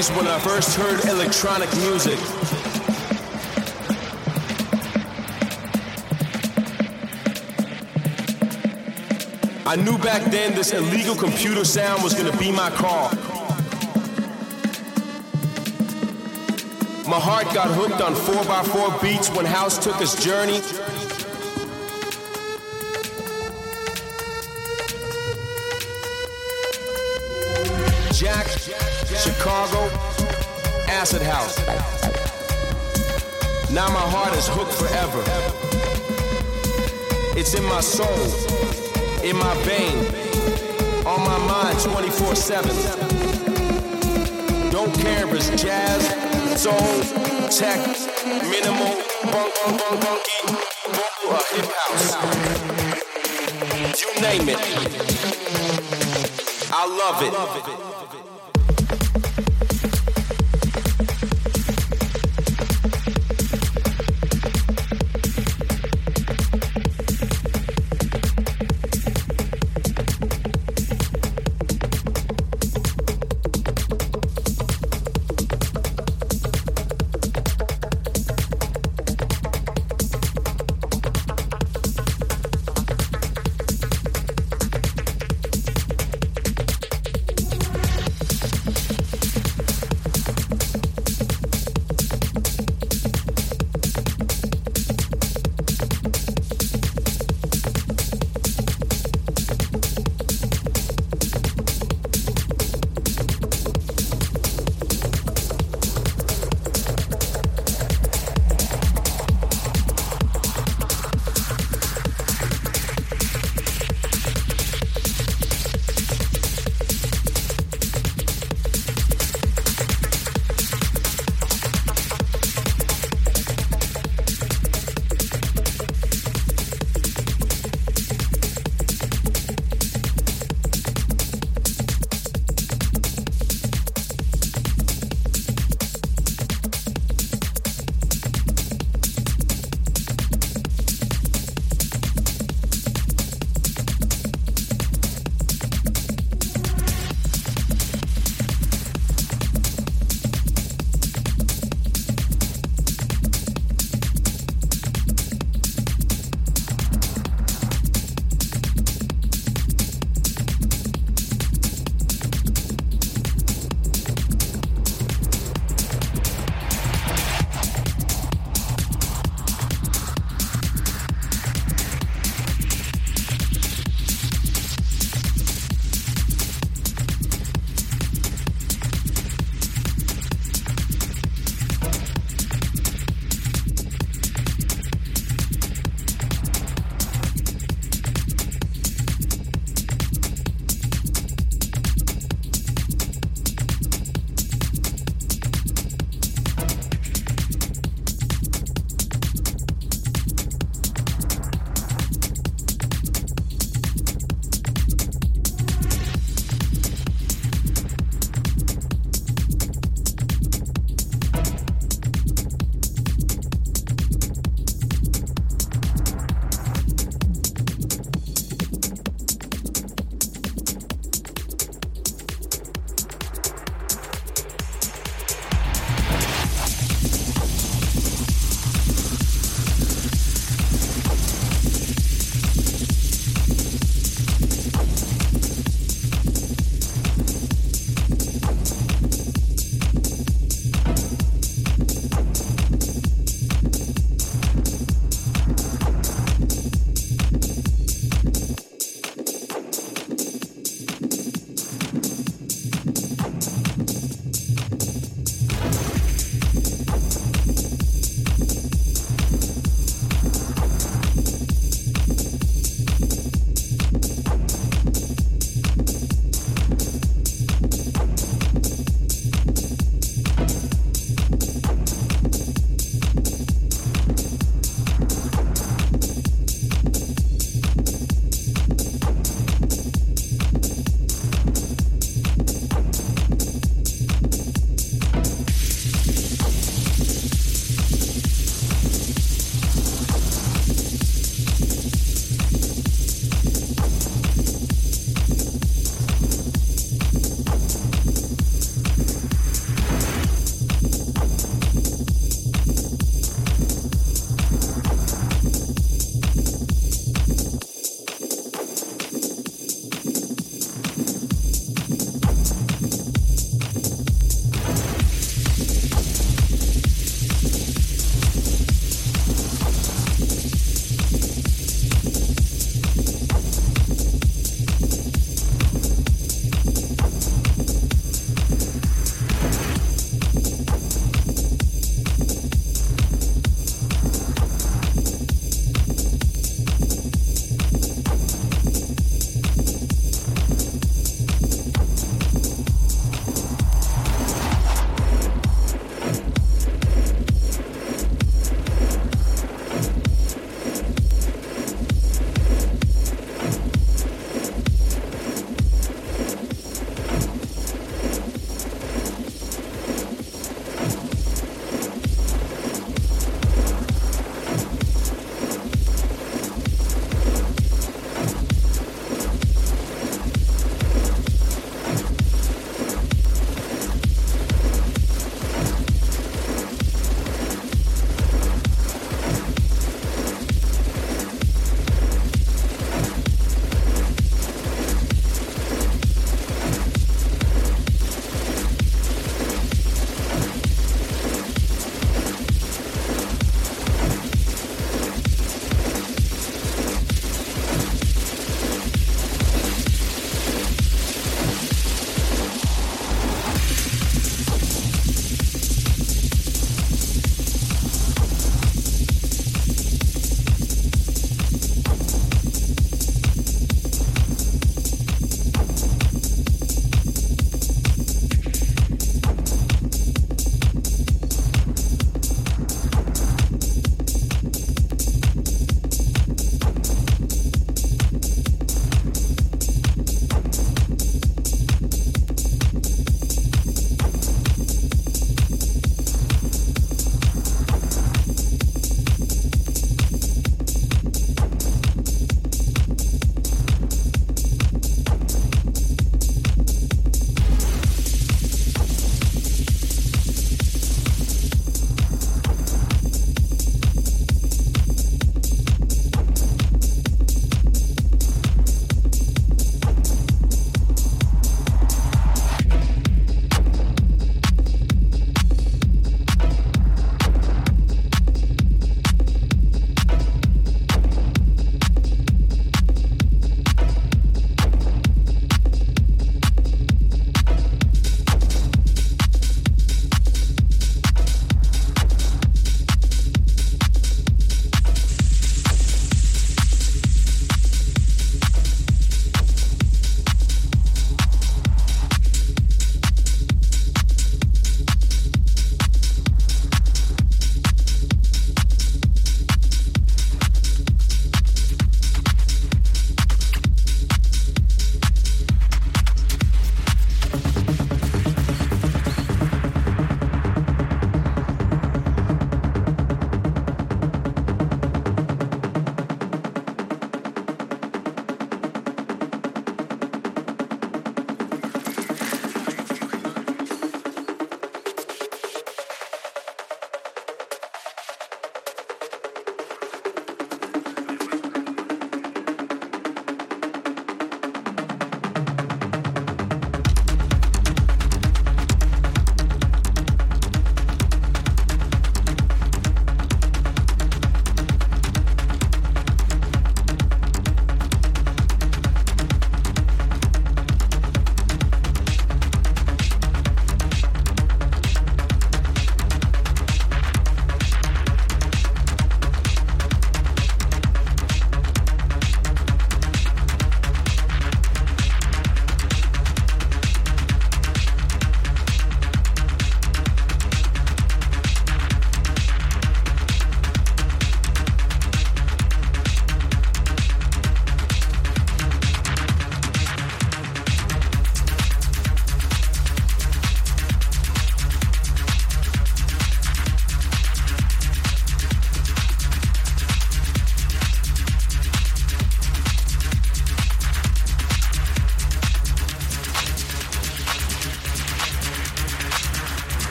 80s when I first heard electronic music. I knew back then this illegal computer sound was gonna be my call. My heart got hooked on 4x4 beats when House took his journey. Chicago, Acid House. Now my heart is hooked forever. It's in my soul, in my vein, on my mind 24 7. Don't care if it's jazz, soul, tech, minimal, bunk, bunk, bunky, vocal, or hip house. You name it. I love it.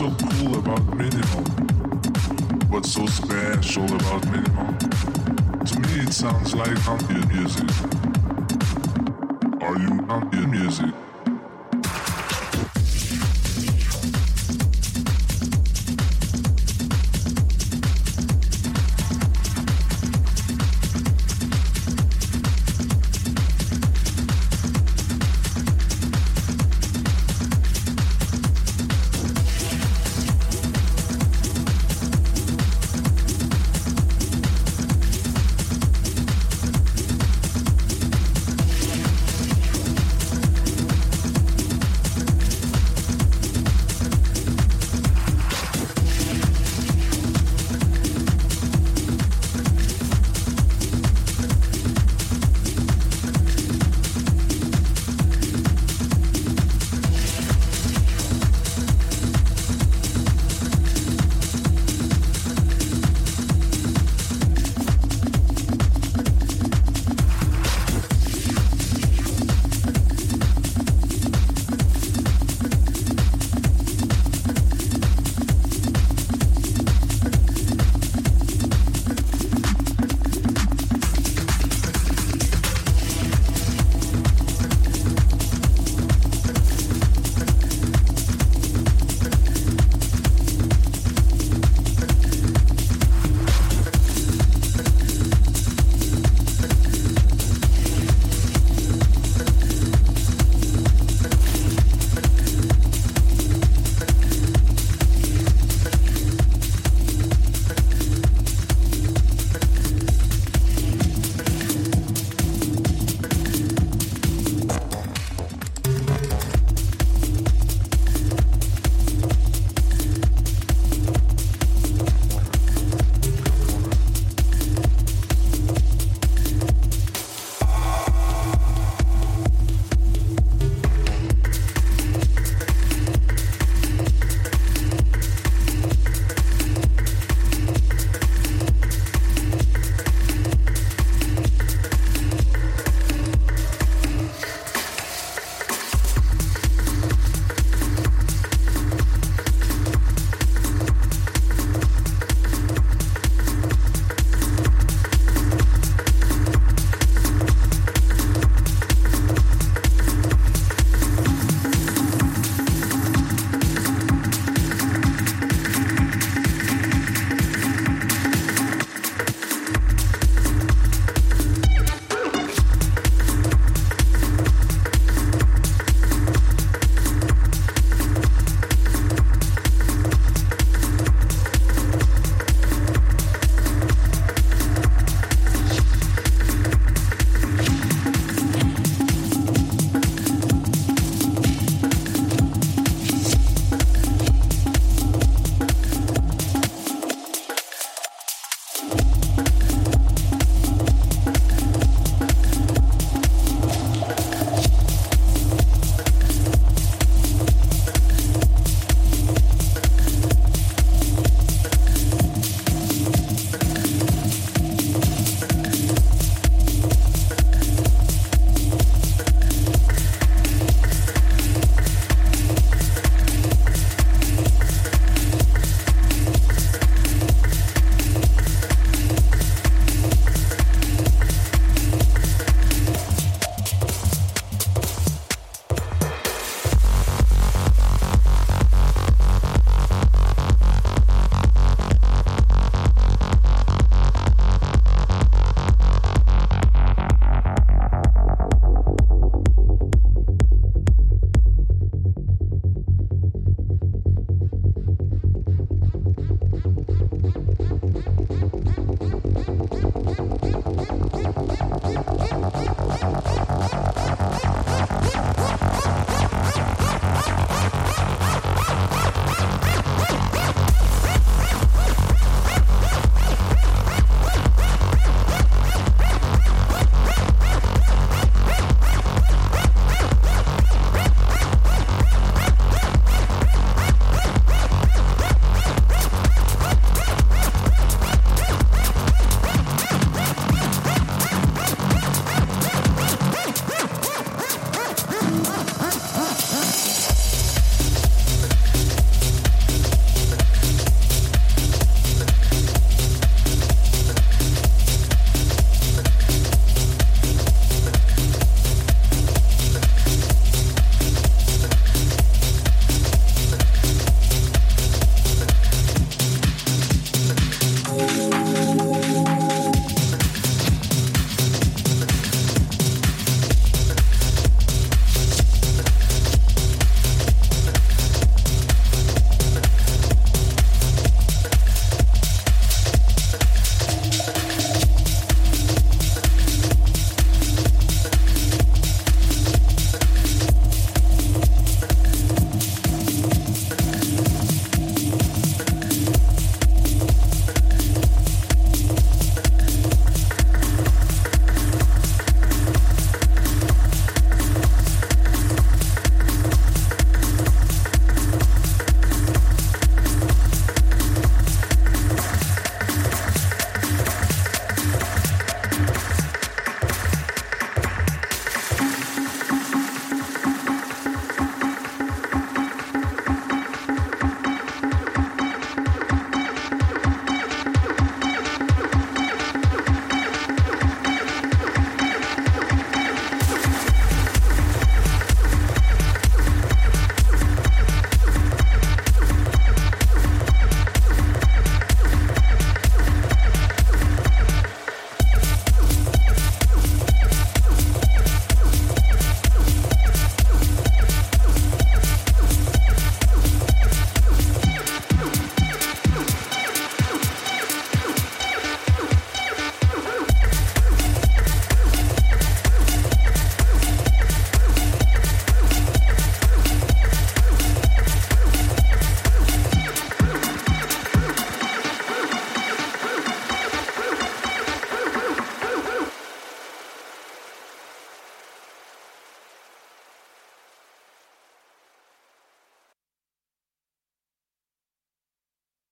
so cool about minimal? What's so special about minimal? To me, it sounds like ambient music. Are you ambient music?